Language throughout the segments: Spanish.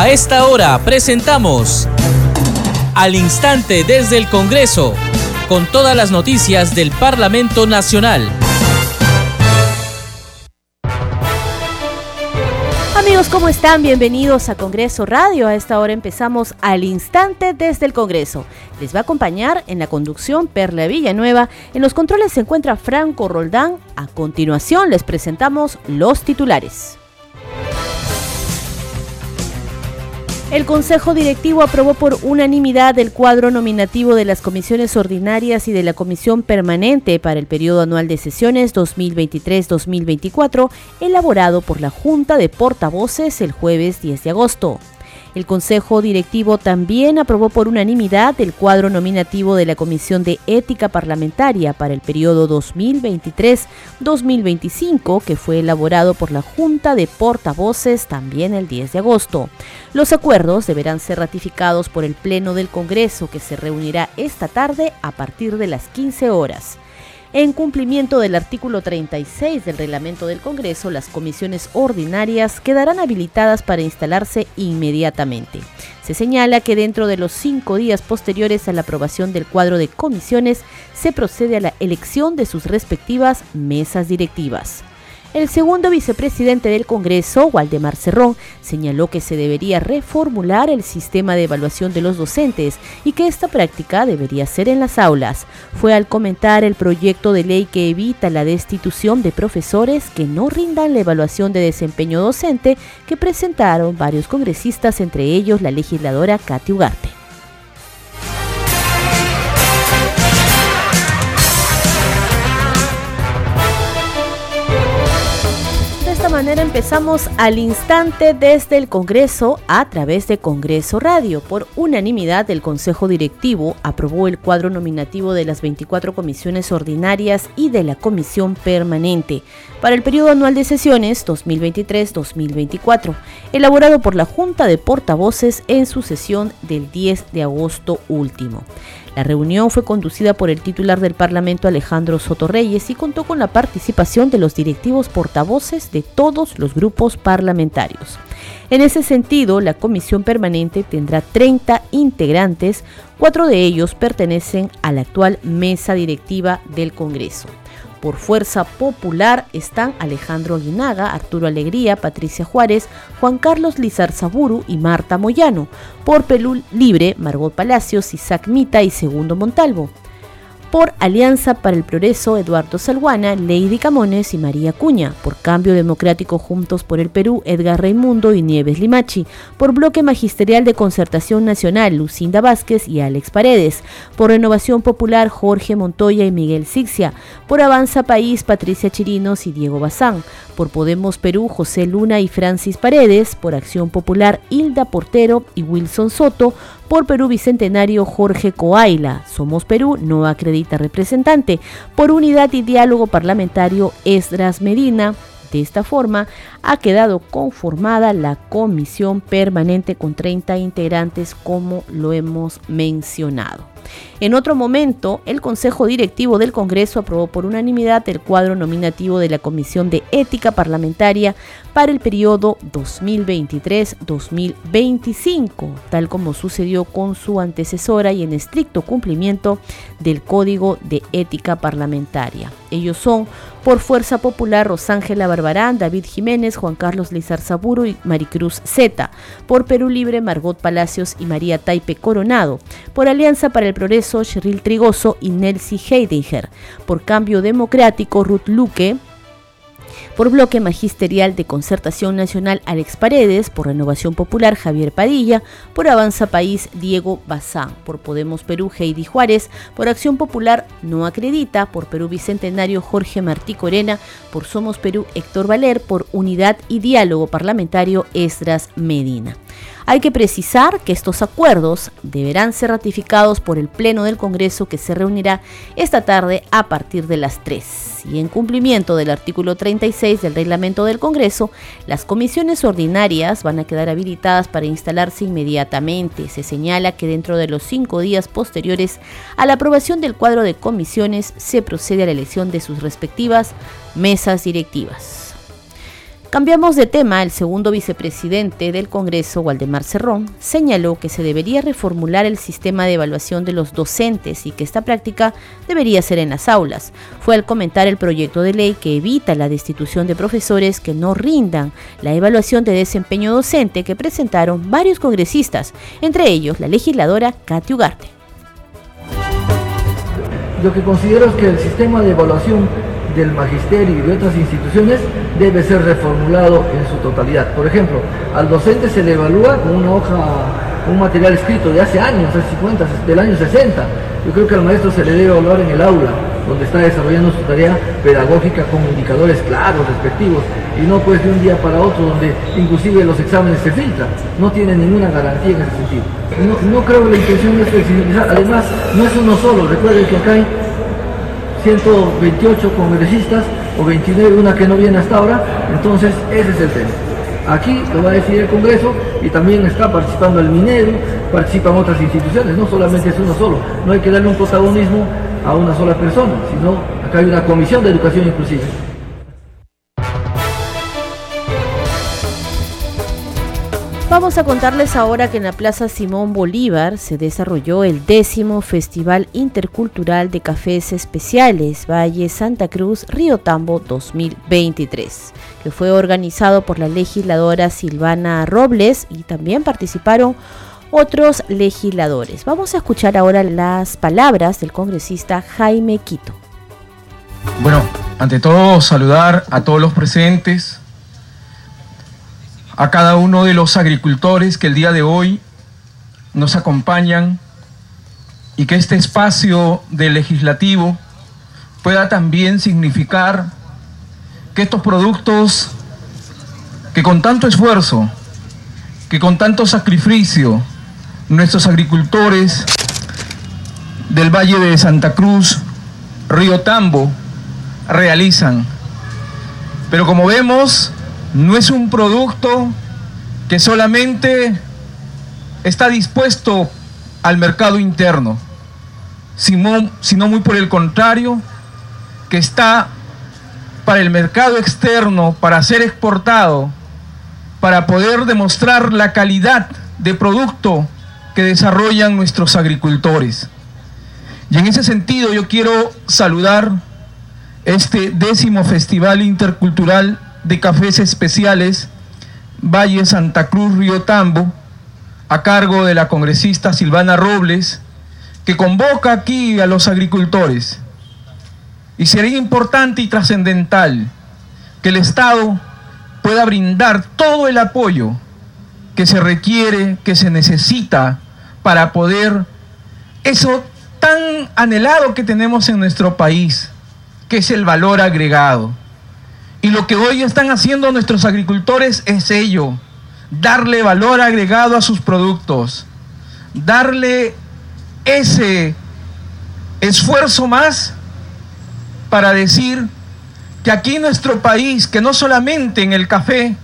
A esta hora presentamos Al Instante desde el Congreso, con todas las noticias del Parlamento Nacional. Amigos, ¿cómo están? Bienvenidos a Congreso Radio. A esta hora empezamos al instante desde el Congreso. Les va a acompañar en la conducción Perla Villanueva. En los controles se encuentra Franco Roldán. A continuación les presentamos los titulares. El Consejo Directivo aprobó por unanimidad el cuadro nominativo de las comisiones ordinarias y de la Comisión Permanente para el periodo anual de sesiones 2023-2024, elaborado por la Junta de Portavoces el jueves 10 de agosto. El Consejo Directivo también aprobó por unanimidad el cuadro nominativo de la Comisión de Ética Parlamentaria para el periodo 2023-2025, que fue elaborado por la Junta de Portavoces también el 10 de agosto. Los acuerdos deberán ser ratificados por el Pleno del Congreso, que se reunirá esta tarde a partir de las 15 horas. En cumplimiento del artículo 36 del reglamento del Congreso, las comisiones ordinarias quedarán habilitadas para instalarse inmediatamente. Se señala que dentro de los cinco días posteriores a la aprobación del cuadro de comisiones se procede a la elección de sus respectivas mesas directivas. El segundo vicepresidente del Congreso, Waldemar Cerrón, señaló que se debería reformular el sistema de evaluación de los docentes y que esta práctica debería ser en las aulas. Fue al comentar el proyecto de ley que evita la destitución de profesores que no rindan la evaluación de desempeño docente que presentaron varios congresistas, entre ellos la legisladora Katy Ugarte. Manera empezamos al instante desde el Congreso a través de Congreso Radio. Por unanimidad, el Consejo Directivo aprobó el cuadro nominativo de las 24 comisiones ordinarias y de la Comisión Permanente para el periodo anual de sesiones 2023-2024, elaborado por la Junta de Portavoces en su sesión del 10 de agosto último. La reunión fue conducida por el titular del Parlamento Alejandro Soto Reyes y contó con la participación de los directivos portavoces de todos los grupos parlamentarios. En ese sentido, la comisión permanente tendrá 30 integrantes, cuatro de ellos pertenecen a la actual mesa directiva del Congreso. Por Fuerza Popular están Alejandro Aguinaga, Arturo Alegría, Patricia Juárez, Juan Carlos Lizarzaburu y Marta Moyano. Por Pelú Libre, Margot Palacios, Isaac Mita y Segundo Montalvo por Alianza para el Progreso Eduardo Salguana, Lady Camones y María Cuña, por Cambio Democrático Juntos por el Perú Edgar Raimundo y Nieves Limachi, por Bloque Magisterial de Concertación Nacional Lucinda Vázquez y Alex Paredes, por Renovación Popular Jorge Montoya y Miguel Sixia, por Avanza País Patricia Chirinos y Diego Bazán, por Podemos Perú José Luna y Francis Paredes, por Acción Popular Hilda Portero y Wilson Soto, por Perú Bicentenario Jorge Coaila, Somos Perú no acredita representante, por Unidad y Diálogo Parlamentario Esdras Medina, de esta forma, ha quedado conformada la comisión permanente con 30 integrantes como lo hemos mencionado. En otro momento, el Consejo Directivo del Congreso aprobó por unanimidad el cuadro nominativo de la Comisión de Ética Parlamentaria para el periodo 2023-2025, tal como sucedió con su antecesora y en estricto cumplimiento del Código de Ética Parlamentaria. Ellos son por Fuerza Popular Rosángela Barbarán, David Jiménez, Juan Carlos Lizar-Saburo y Maricruz Zeta, por Perú Libre Margot Palacios y María Taipe Coronado, por Alianza para el Progreso Cheryl Trigoso y Nelsie Heidinger, por Cambio Democrático Ruth Luque, por Bloque Magisterial de Concertación Nacional Alex Paredes, por Renovación Popular Javier Padilla, por Avanza País Diego Bazán, por Podemos Perú Heidi Juárez, por Acción Popular No Acredita, por Perú Bicentenario Jorge Martí Corena, por Somos Perú Héctor Valer, por Unidad y Diálogo Parlamentario Esdras Medina. Hay que precisar que estos acuerdos deberán ser ratificados por el Pleno del Congreso que se reunirá esta tarde a partir de las 3. Y en cumplimiento del artículo 36 del reglamento del Congreso, las comisiones ordinarias van a quedar habilitadas para instalarse inmediatamente. Se señala que dentro de los cinco días posteriores a la aprobación del cuadro de comisiones se procede a la elección de sus respectivas mesas directivas. Cambiamos de tema, el segundo vicepresidente del Congreso, Waldemar Cerrón, señaló que se debería reformular el sistema de evaluación de los docentes y que esta práctica debería ser en las aulas. Fue al comentar el proyecto de ley que evita la destitución de profesores que no rindan la evaluación de desempeño docente que presentaron varios congresistas, entre ellos la legisladora Katy Ugarte. Lo que considero es que el sistema de evaluación del magisterio y de otras instituciones debe ser reformulado en su totalidad. Por ejemplo, al docente se le evalúa con una hoja, un material escrito de hace años, hace 50, del año 60. Yo creo que al maestro se le debe evaluar en el aula, donde está desarrollando su tarea pedagógica con indicadores claros, respectivos, y no pues de un día para otro, donde inclusive los exámenes se filtran. No tiene ninguna garantía en ese sentido. No, creo que la intención es flexibilizar, además no es uno solo, recuerden que acá hay 128 congresistas o 29, una que no viene hasta ahora, entonces ese es el tema. Aquí lo va a decidir el Congreso y también está participando el minero, participan otras instituciones, no solamente es uno solo, no hay que darle un protagonismo a una sola persona, sino acá hay una comisión de educación inclusive. Vamos a contarles ahora que en la Plaza Simón Bolívar se desarrolló el décimo Festival Intercultural de Cafés Especiales Valle Santa Cruz Río Tambo 2023, que fue organizado por la legisladora Silvana Robles y también participaron otros legisladores. Vamos a escuchar ahora las palabras del congresista Jaime Quito. Bueno, ante todo saludar a todos los presentes, a cada uno de los agricultores que el día de hoy nos acompañan y que este espacio del legislativo pueda también significar que estos productos que con tanto esfuerzo, que con tanto sacrificio, nuestros agricultores del Valle de Santa Cruz, Río Tambo, realizan. Pero como vemos, no es un producto que solamente está dispuesto al mercado interno, sino, muy por el contrario, que está para el mercado externo, para ser exportado, para poder demostrar la calidad de producto que desarrollan nuestros agricultores. Y en ese sentido yo quiero saludar este décimo Festival Intercultural de cafés especiales Valle Santa Cruz Río Tambo, a cargo de la congresista Silvana Robles, que convoca aquí a los agricultores. Y sería importante y trascendental que el Estado pueda brindar todo el apoyo que se requiere, que se necesita para poder eso tan anhelado que tenemos en nuestro país, que es el valor agregado. Y lo que hoy están haciendo nuestros agricultores es ello, darle valor agregado a sus productos, darle ese esfuerzo más para decir que aquí en nuestro país, que no solamente en el café,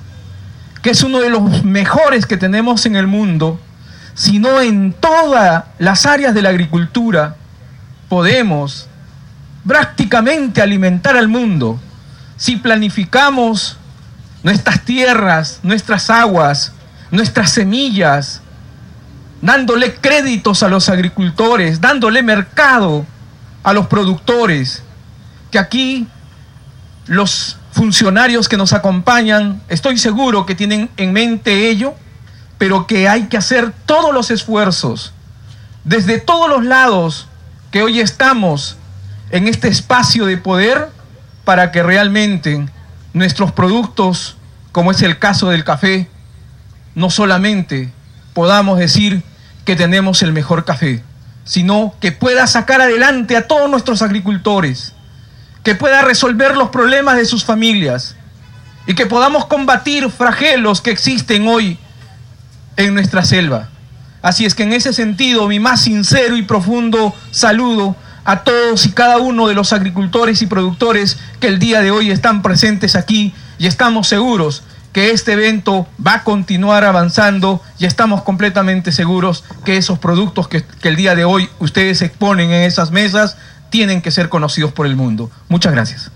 que es uno de los mejores que tenemos en el mundo, sino en todas las áreas de la agricultura, podemos prácticamente alimentar al mundo si planificamos nuestras tierras, nuestras aguas, nuestras semillas, dándole créditos a los agricultores, dándole mercado a los productores, que aquí los funcionarios que nos acompañan, estoy seguro que tienen en mente ello, pero que hay que hacer todos los esfuerzos, desde todos los lados que hoy estamos en este espacio de poder, para que realmente nuestros productos, como es el caso del café, no solamente podamos decir que tenemos el mejor café, sino que pueda sacar adelante a todos nuestros agricultores, que pueda resolver los problemas de sus familias y que podamos combatir fragelos que existen hoy en nuestra selva. Así es que en ese sentido, mi más sincero y profundo saludo a todos y cada uno de los agricultores y productores que el día de hoy están presentes aquí y estamos seguros que este evento va a continuar avanzando y estamos completamente seguros que esos productos que, el día de hoy ustedes exponen en esas mesas tienen que ser conocidos por el mundo. Muchas gracias.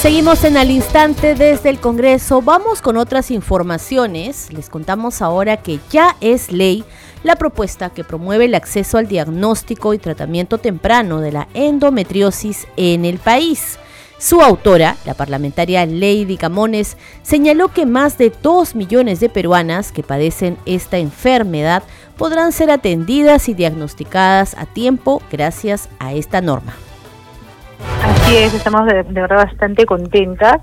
Seguimos en al instante desde el Congreso. Vamos con otras informaciones. Les contamos ahora que ya es ley la propuesta que promueve el acceso al diagnóstico y tratamiento temprano de la endometriosis en el país. Su autora, la parlamentaria Lady Camones, señaló que más de 2 millones de peruanas que padecen esta enfermedad podrán ser atendidas y diagnosticadas a tiempo gracias a esta norma. Así es, estamos de, verdad bastante contentas.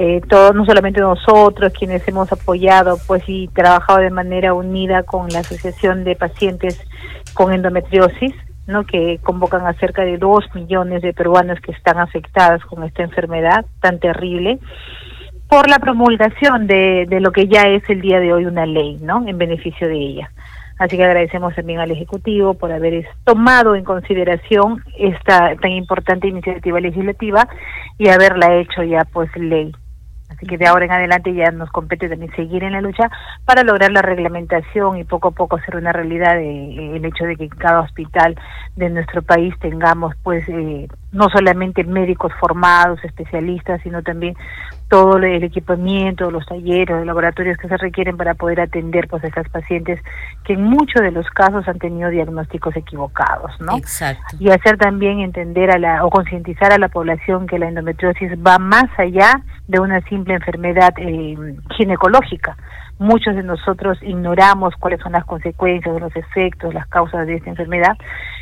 Eh, todos, no solamente nosotros, quienes hemos apoyado pues y trabajado de manera unida con la Asociación de Pacientes con Endometriosis, ¿no? que convocan a cerca de dos millones de peruanos que están afectadas con esta enfermedad tan terrible, por la promulgación de, de lo que ya es el día de hoy una ley, ¿no? En beneficio de ella. Así que agradecemos también al Ejecutivo por haber tomado en consideración esta tan importante iniciativa legislativa y haberla hecho ya pues ley. Así que de ahora en adelante ya nos compete también seguir en la lucha para lograr la reglamentación y poco a poco hacer una realidad de, el hecho de que en cada hospital de nuestro país tengamos pues eh, no solamente médicos formados, especialistas, sino también todo el equipamiento, los talleres, los laboratorios que se requieren para poder atender pues a esas pacientes que en muchos de los casos han tenido diagnósticos equivocados, ¿no? Exacto. Y hacer también entender a la o concientizar a la población que la endometriosis va más allá de una simple enfermedad eh, ginecológica. Muchos de nosotros ignoramos cuáles son las consecuencias, los efectos, las causas de esta enfermedad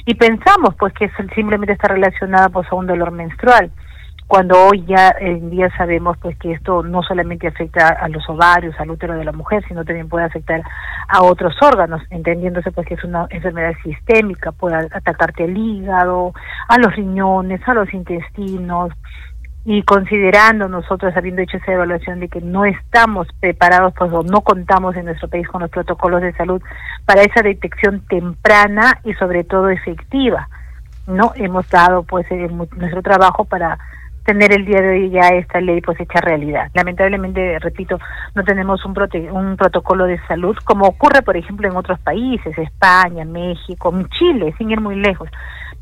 y pensamos pues que simplemente está relacionada pues a un dolor menstrual cuando hoy ya en día sabemos pues que esto no solamente afecta a los ovarios, al útero de la mujer, sino también puede afectar a otros órganos, entendiéndose pues que es una enfermedad sistémica, puede atacarte al hígado, a los riñones, a los intestinos, y considerando nosotros habiendo hecho esa evaluación de que no estamos preparados pues o no contamos en nuestro país con los protocolos de salud para esa detección temprana y sobre todo efectiva no hemos dado pues nuestro trabajo para tener el día de hoy ya esta ley pues hecha realidad. Lamentablemente, repito, no tenemos un, un protocolo de salud como ocurre, por ejemplo, en otros países, España, México, Chile, sin ir muy lejos.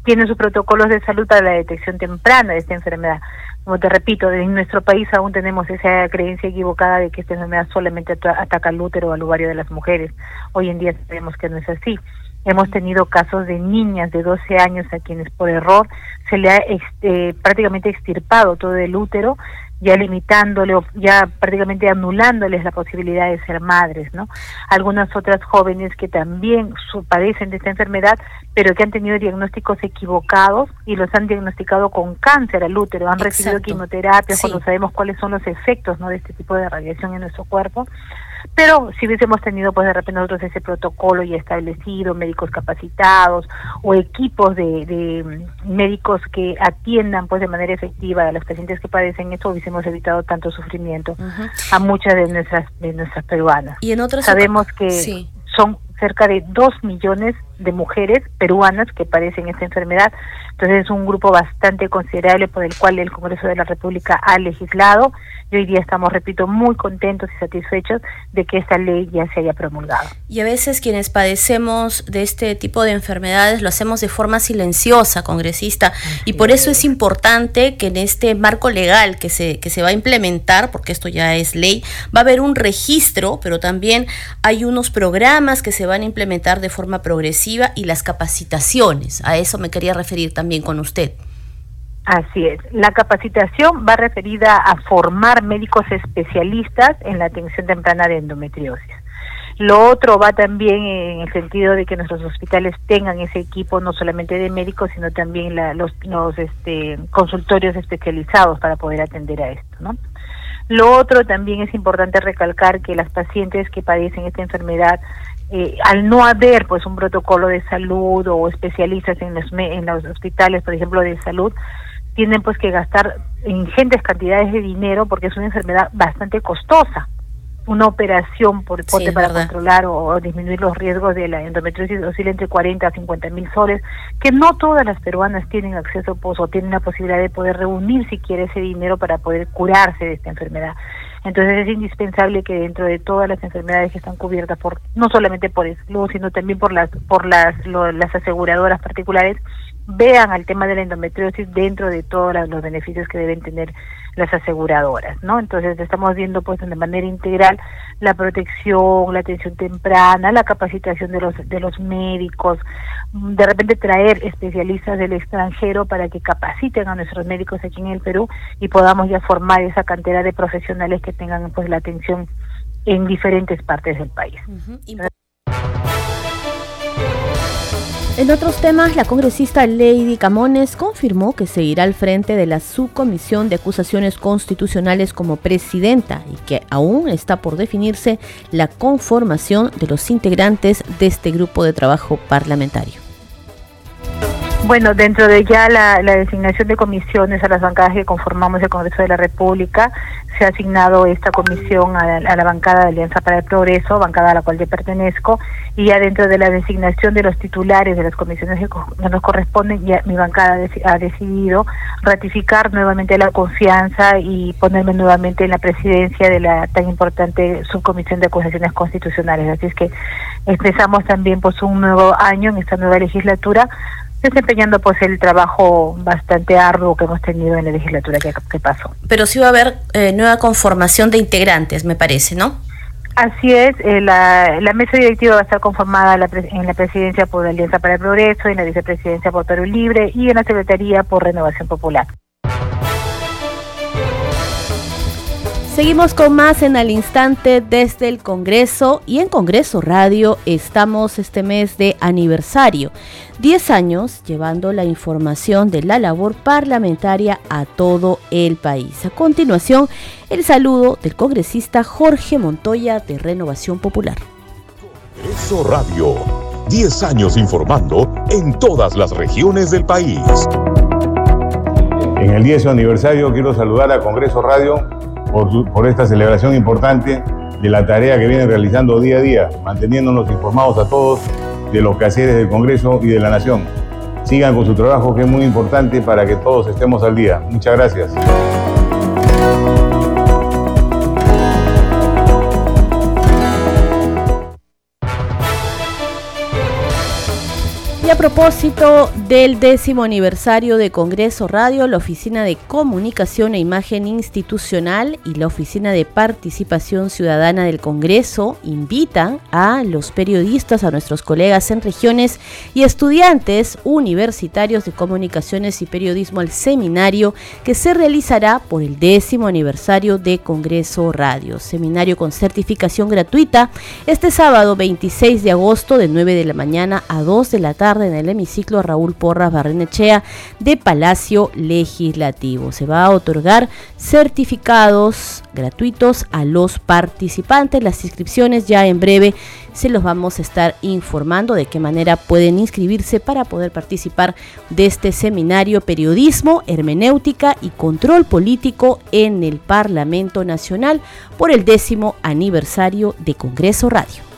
Tienen sus protocolos de salud para la detección temprana de esta enfermedad. Como te repito, en nuestro país aún tenemos esa creencia equivocada de que esta enfermedad solamente ataca al útero o al ovario de las mujeres. Hoy en día sabemos que no es así. Hemos tenido casos de niñas de 12 años a quienes por error se le ha este, prácticamente extirpado todo el útero, ya limitándole o ya prácticamente anulándoles la posibilidad de ser madres, ¿no? Algunas otras jóvenes que también padecen de esta enfermedad, pero que han tenido diagnósticos equivocados y los han diagnosticado con cáncer al útero, han recibido quimioterapia cuando sabemos cuáles son los efectos, ¿no? De este tipo de radiación en nuestro cuerpo pero si hubiésemos tenido pues de repente nosotros ese protocolo ya establecido, médicos capacitados o equipos de, de médicos que atiendan pues de manera efectiva a los pacientes que padecen esto, hubiésemos evitado tanto sufrimiento a muchas de nuestras de nuestras peruanas. Y en otras sabemos que son cerca de dos millones de mujeres peruanas que padecen esta enfermedad. Entonces es un grupo bastante considerable por el cual el Congreso de la República ha legislado y hoy día estamos, repito, muy contentos y satisfechos de que esta ley ya se haya promulgado. Y a veces quienes padecemos de este tipo de enfermedades lo hacemos de forma silenciosa, congresista, y por eso es importante que en este marco legal que se, que se va a implementar, porque esto ya es ley, va a haber un registro, pero también hay unos programas que se van a implementar de forma progresiva y las capacitaciones. A eso me quería referir también con usted. Así es. La capacitación va referida a formar médicos especialistas en la atención temprana de endometriosis. Lo otro va también en el sentido de que nuestros hospitales tengan ese equipo no solamente de médicos, sino también los, los este, consultorios especializados para poder atender a esto, ¿no? Lo otro también es importante recalcar que las pacientes que padecen esta enfermedad eh, al no haber pues un protocolo de salud o especialistas en los, en los hospitales, por ejemplo, de salud, tienen pues que gastar ingentes cantidades de dinero porque es una enfermedad bastante costosa. Una operación por para controlar o, disminuir los riesgos de la endometriosis oscila entre 40 a 50 mil soles, que no todas las peruanas tienen acceso pues, o tienen la posibilidad de poder reunir si quiere ese dinero para poder curarse de esta enfermedad. Entonces es indispensable que dentro de todas las enfermedades que están cubiertas por no solamente por el sino también por las por las las aseguradoras particulares vean al tema de la endometriosis dentro de todos los beneficios que deben tener las aseguradoras, ¿no? Entonces estamos viendo pues de manera integral la protección, la atención temprana, la capacitación de los de los médicos, de repente traer especialistas del extranjero para que capaciten a nuestros médicos aquí en el Perú y podamos ya formar esa cantera de profesionales que tengan pues la atención en diferentes partes del país. En otros temas, la congresista Lady Camones confirmó que seguirá al frente de la subcomisión de acusaciones constitucionales como presidenta y que aún está por definirse la conformación de los integrantes de este grupo de trabajo parlamentario. Bueno, dentro de ya la, designación de comisiones a las bancadas que conformamos el Congreso de la República, se ha asignado esta comisión a, la bancada de Alianza para el Progreso, bancada a la cual yo pertenezco, y ya dentro de la designación de los titulares de las comisiones que nos corresponden, ya mi bancada ha decidido ratificar nuevamente la confianza y ponerme nuevamente en la presidencia de la tan importante subcomisión de acusaciones constitucionales. Así es que empezamos también pues un nuevo año en esta nueva legislatura desempeñando pues el trabajo bastante arduo que hemos tenido en la legislatura que, pasó. Pero sí va a haber eh, nueva conformación de integrantes, me parece, ¿no? Así es, eh, la, la, mesa directiva va a estar conformada en la presidencia por Alianza para el Progreso, en la vicepresidencia por Perú Libre y en la secretaría por Renovación Popular. Seguimos con más en al instante desde el Congreso y en Congreso Radio estamos este mes de aniversario. 10 años llevando la información de la labor parlamentaria a todo el país. A continuación, el saludo del congresista Jorge Montoya de Renovación Popular. Congreso Radio. 10 años informando en todas las regiones del país. En el 10 aniversario quiero saludar a Congreso Radio por, esta celebración importante de la tarea que vienen realizando día a día, manteniéndonos informados a todos de los quehaceres del Congreso y de la Nación. Sigan con su trabajo que es muy importante para que todos estemos al día. Muchas gracias. Y a propósito del décimo aniversario de Congreso Radio, la Oficina de Comunicación e Imagen Institucional y la Oficina de Participación Ciudadana del Congreso invitan a los periodistas, a nuestros colegas en regiones y estudiantes universitarios de comunicaciones y periodismo al seminario que se realizará por el décimo aniversario de Congreso Radio. Seminario con certificación gratuita este sábado 26 de agosto de 9 de la mañana a 2 de la tarde en el hemiciclo Raúl Porras Barrenechea de Palacio Legislativo. Se va a otorgar certificados gratuitos a los participantes. Las inscripciones ya en breve se los vamos a estar informando de qué manera pueden inscribirse para poder participar de este seminario Periodismo, Hermenéutica y Control Político en el Parlamento Nacional por el décimo aniversario de Congreso Radio.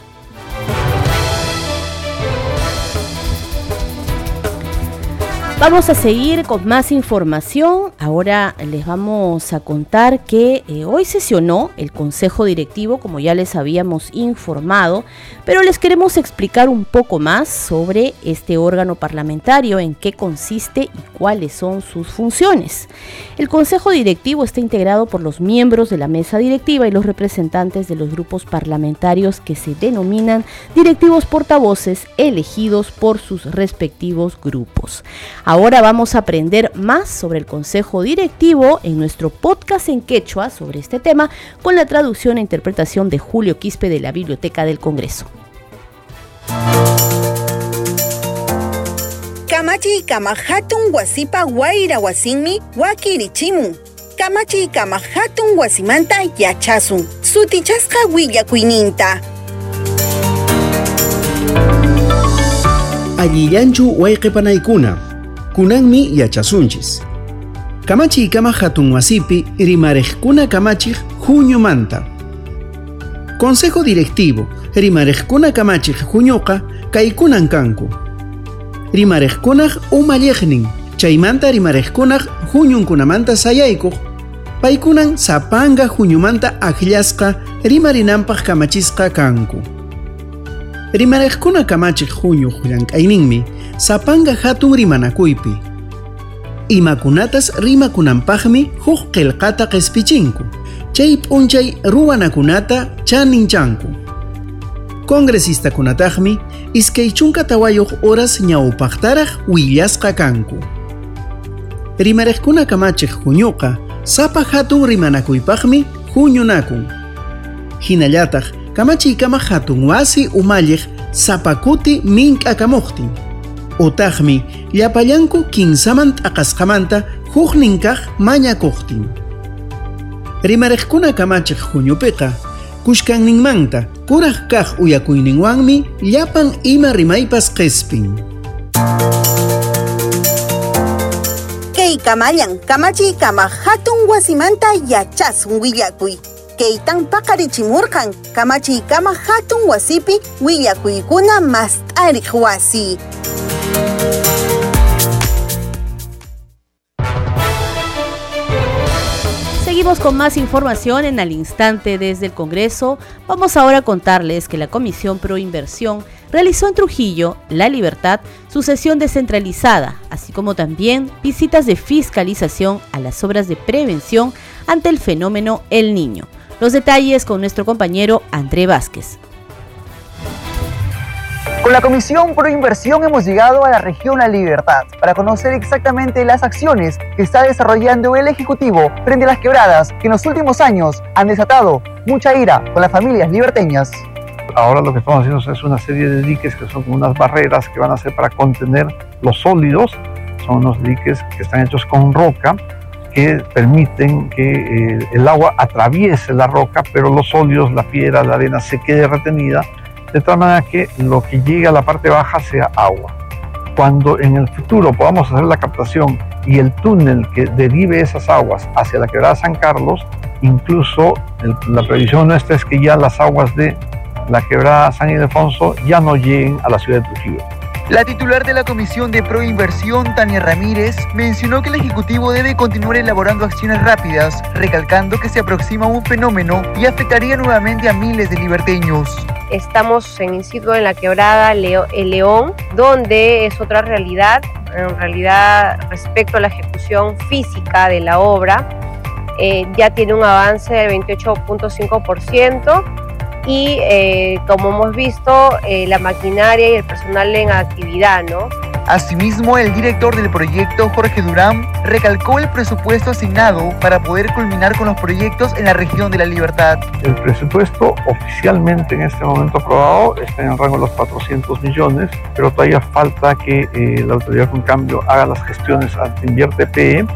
Vamos a seguir con más información. Ahora les vamos a contar que eh, hoy sesionó el Consejo Directivo, como ya les habíamos informado, pero les queremos explicar un poco más sobre este órgano parlamentario, en qué consiste y cuáles son sus funciones. El Consejo Directivo está integrado por los miembros de la mesa directiva y los representantes de los grupos parlamentarios que se denominan directivos portavoces elegidos por sus respectivos grupos. Ahora vamos a aprender más sobre el Consejo Directivo en nuestro podcast en quechua sobre este tema con la traducción e interpretación de Julio Quispe de la Biblioteca del Congreso. Kamachi kamahatun wasipa waira wasinmi wakirichimun. Kamachi kamahatun wasimanta yachasun. Sutichasqa willakuininta. Allillanchu wayqipanaykuna kunanmi yachasunchis. Kamachi kama hatun wasipi rimarejkuna kamachij manta. Consejo directivo rimarejkuna kamachij juñoqa kaykunan kanku. Rimarejkunaj umalleqnin chaymanta rimarejkunaj huñunkunamanta sayaykuq paikunan sapanga huñumanta akillasqa rimarinanpaq kamachisqa kanku. Rimarejkuna kamachij huñuq llank'ayninmi sapanga hatun rimanakuypi. imakunatas rimakunanpaqmi huk qillqata qespichinku. Chay p'unchay ruwanakunata chaninchanku. Congresista-kunataqmi iskay chunka tawayuq horas ñawpaqtaraq willasqa kanku. Rimarejkuna kamachiq huñuqa sapa hatun rimanakuypaqmi huñunakun. Hinallataq kamachiykama hatun wasi umalliq sapakuti mink'akamuqtin. Utaqmi llapallanku kinsaman t'aqasqamanta huknin kaq mañakuqtin. Rimarejkuna kamachiq huñupiqa kushkanninmanta kuraq kaq uyakuyninwanmi llapan ima rimaypas qespin. Kay kamallan kamachiykama hatun wasimanta yachasun willakuy. Kaytan paqarichimurqan kamachiykama hatun wasipi willakuykuna mast'ariq wasi. Con más información en al instante desde el Congreso. Vamos ahora a contarles que la Comisión Pro Inversión realizó en Trujillo, La Libertad, su sesión descentralizada, así como también visitas de fiscalización a las obras de prevención ante el fenómeno El Niño. Los detalles con nuestro compañero André Vázquez. Con la Comisión Pro Inversión hemos llegado a la región La Libertad para conocer exactamente las acciones que está desarrollando el Ejecutivo frente a las quebradas que en los últimos años han desatado mucha ira con las familias liberteñas. Ahora lo que estamos haciendo es una serie de diques que son unas barreras que van a ser para contener los sólidos. Son unos diques que están hechos con roca que permiten que eh, el agua atraviese la roca, pero los sólidos, la piedra, la arena se quede retenida de tal manera que lo que llegue a la parte baja sea agua. Cuando en el futuro podamos hacer la captación y el túnel que derive esas aguas hacia la quebrada San Carlos, incluso la previsión nuestra es que ya las aguas de la quebrada San Ildefonso ya no lleguen a la ciudad de Trujillo. La titular de la Comisión de Proinversión, Tania Ramírez, mencionó que el Ejecutivo debe continuar elaborando acciones rápidas, recalcando que se aproxima un fenómeno y afectaría nuevamente a miles de liberteños. Estamos en sitio en la quebrada El León, donde es otra realidad, en realidad respecto a la ejecución física de la obra, eh, ya tiene un avance del 28.5% y eh, como hemos visto, eh, la maquinaria y el personal en actividad, ¿no? Asimismo, el director del proyecto, Jorge Durán, recalcó el presupuesto asignado para poder culminar con los proyectos en la región de la Libertad. El presupuesto oficialmente en este momento aprobado está en el rango de los 400 millones, pero todavía falta que eh, la autoridad con cambio haga las gestiones ante Invierte PE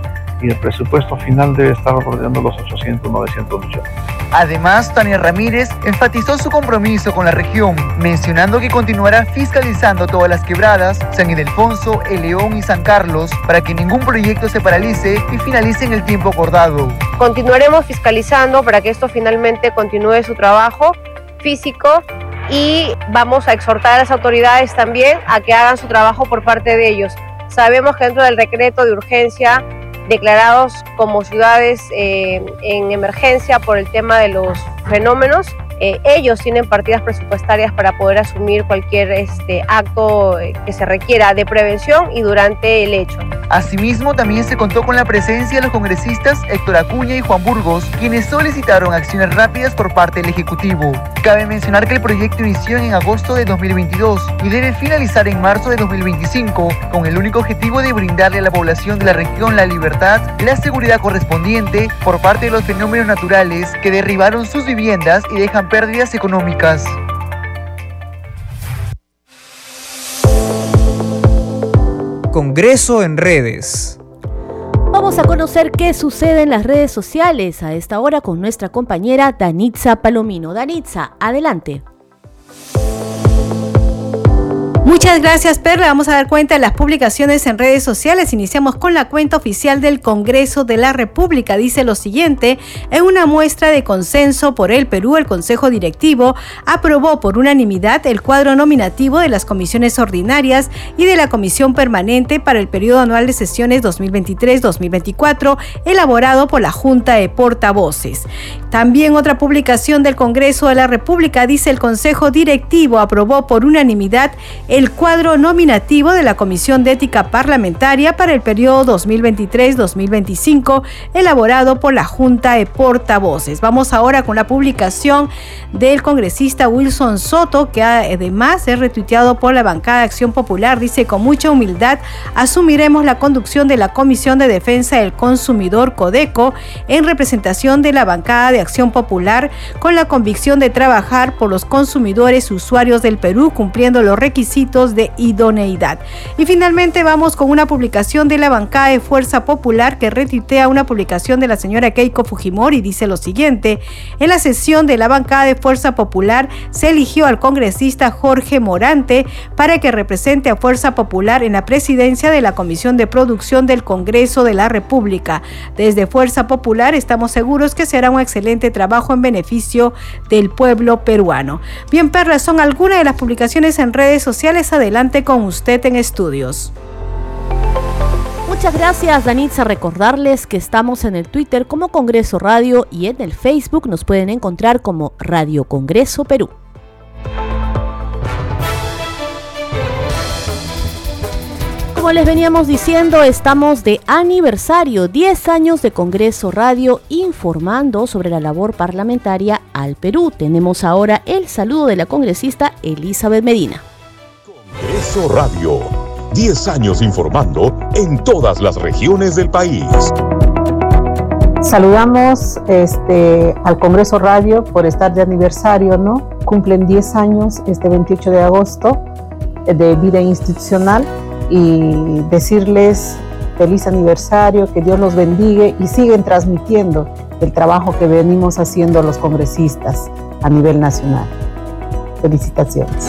y el presupuesto final debe estar rodeando los 800, 900 millones. Además, Tania Ramírez enfatizó su compromiso con la región, mencionando que continuará fiscalizando todas las quebradas, San Ildefonso, El León y San Carlos, para que ningún proyecto se paralice y finalice en el tiempo acordado. Continuaremos fiscalizando para que esto finalmente continúe su trabajo físico y vamos a exhortar a las autoridades también a que hagan su trabajo por parte de ellos. Sabemos que dentro del decreto de urgencia declarados como ciudades eh, en emergencia por el tema de los fenómenos, eh, ellos tienen partidas presupuestarias para poder asumir cualquier este, acto eh, que se requiera de prevención y durante el hecho. Asimismo, también se contó con la presencia de los congresistas Héctor Acuña y Juan Burgos, quienes solicitaron acciones rápidas por parte del Ejecutivo. Cabe mencionar que el proyecto inició en agosto de 2022 y debe finalizar en marzo de 2025, con el único objetivo de brindarle a la población de la región la libertad, la seguridad correspondiente por parte de los fenómenos naturales que derribaron sus viviendas y dejan pérdidas económicas. Congreso en redes. Vamos a conocer qué sucede en las redes sociales a esta hora con nuestra compañera Danitza Palomino. Danitza, adelante. Muchas gracias, Perla. Vamos a dar cuenta de las publicaciones en redes sociales. Iniciamos con la cuenta oficial del Congreso de la República. Dice lo siguiente, en una muestra de consenso por el Perú, el Consejo Directivo aprobó por unanimidad el cuadro nominativo de las comisiones ordinarias y de la Comisión Permanente para el periodo anual de sesiones 2023-2024, elaborado por la Junta de Portavoces. También otra publicación del Congreso de la República dice el Consejo Directivo aprobó por unanimidad el cuadro nominativo de la Comisión de Ética Parlamentaria para el periodo 2023-2025, elaborado por la Junta de Portavoces. Vamos ahora con la publicación del congresista Wilson Soto, que además es retuiteado por la bancada de Acción Popular. Dice, con mucha humildad, asumiremos la conducción de la Comisión de Defensa del Consumidor Codeco en representación de la bancada de Acción Popular, con la convicción de trabajar por los consumidores usuarios del Perú, cumpliendo los requisitos de idoneidad. Y finalmente vamos con una publicación de la bancada de Fuerza Popular que retuitea una publicación de la señora Keiko Fujimori. Dice lo siguiente, en la sesión de la bancada de Fuerza Popular se eligió al congresista Jorge Morante para que represente a Fuerza Popular en la presidencia de la Comisión de Producción del Congreso de la República. Desde Fuerza Popular estamos seguros que será un excelente trabajo en beneficio del pueblo peruano. Bien, Perla, son algunas de las publicaciones en redes sociales. Adelante con usted en estudios. Muchas gracias, Danitza. Recordarles que estamos en el Twitter como Congreso Radio y en el Facebook nos pueden encontrar como Radio Congreso Perú. Como les veníamos diciendo, estamos de aniversario, 10 años de Congreso Radio informando sobre la labor parlamentaria al Perú. Tenemos ahora el saludo de la congresista Elizabeth Medina. Congreso Radio, 10 años informando en todas las regiones del país. Saludamos este, al Congreso Radio por estar de aniversario, ¿no? Cumplen 10 años este 28 de agosto de vida institucional y decirles feliz aniversario, que Dios los bendiga y siguen transmitiendo el trabajo que venimos haciendo los congresistas a nivel nacional. Felicitaciones.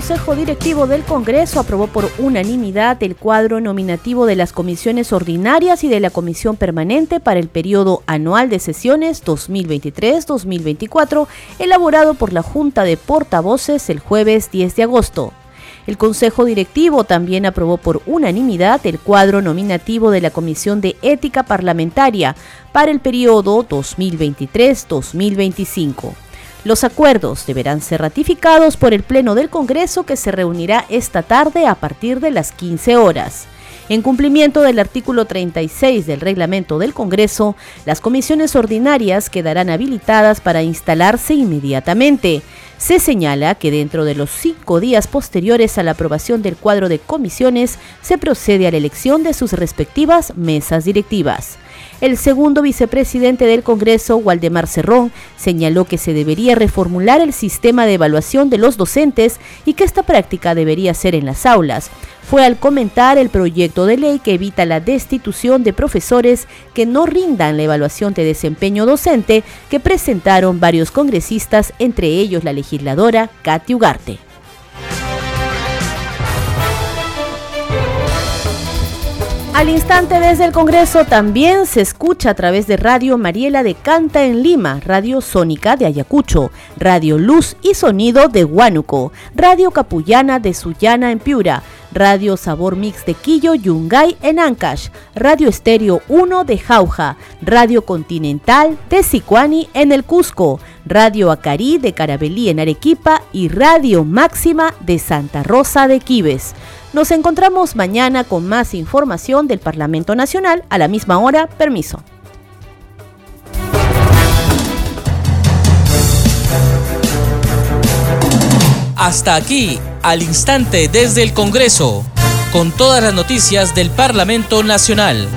Consejo Directivo del Congreso aprobó por unanimidad el cuadro nominativo de las comisiones ordinarias y de la Comisión Permanente para el periodo anual de sesiones 2023-2024, elaborado por la Junta de Portavoces el jueves 10 de agosto. El Consejo Directivo también aprobó por unanimidad el cuadro nominativo de la Comisión de Ética Parlamentaria para el periodo 2023-2025. Los acuerdos deberán ser ratificados por el Pleno del Congreso que se reunirá esta tarde a partir de las 15 horas. En cumplimiento del artículo 36 del reglamento del Congreso, las comisiones ordinarias quedarán habilitadas para instalarse inmediatamente se señala que dentro de los cinco días posteriores a la aprobación del cuadro de comisiones se procede a la elección de sus respectivas mesas directivas. El segundo vicepresidente del Congreso, Waldemar Cerrón, señaló que se debería reformular el sistema de evaluación de los docentes y que esta práctica debería ser en las aulas. Fue al comentar el proyecto de ley que evita la destitución de profesores que no rindan la evaluación de desempeño docente que presentaron varios congresistas, entre ellos la legisladora Katy Ugarte. Al instante desde el Congreso también se escucha a través de Radio Mariela de Canta en Lima, Radio Sónica de Ayacucho, Radio Luz y Sonido de Huánuco, Radio Capullana de Sullana en Piura, Radio Sabor Mix de Quillo Yungay en Ancash, Radio Estéreo 1 de Jauja, Radio Continental de Sicuani en el Cusco, Radio Acarí de Carabelí en Arequipa y Radio Máxima de Santa Rosa de Quibes. Nos encontramos mañana con más información del Parlamento Nacional a la misma hora. Permiso. Hasta aquí, al instante desde el Congreso, con todas las noticias del Parlamento Nacional.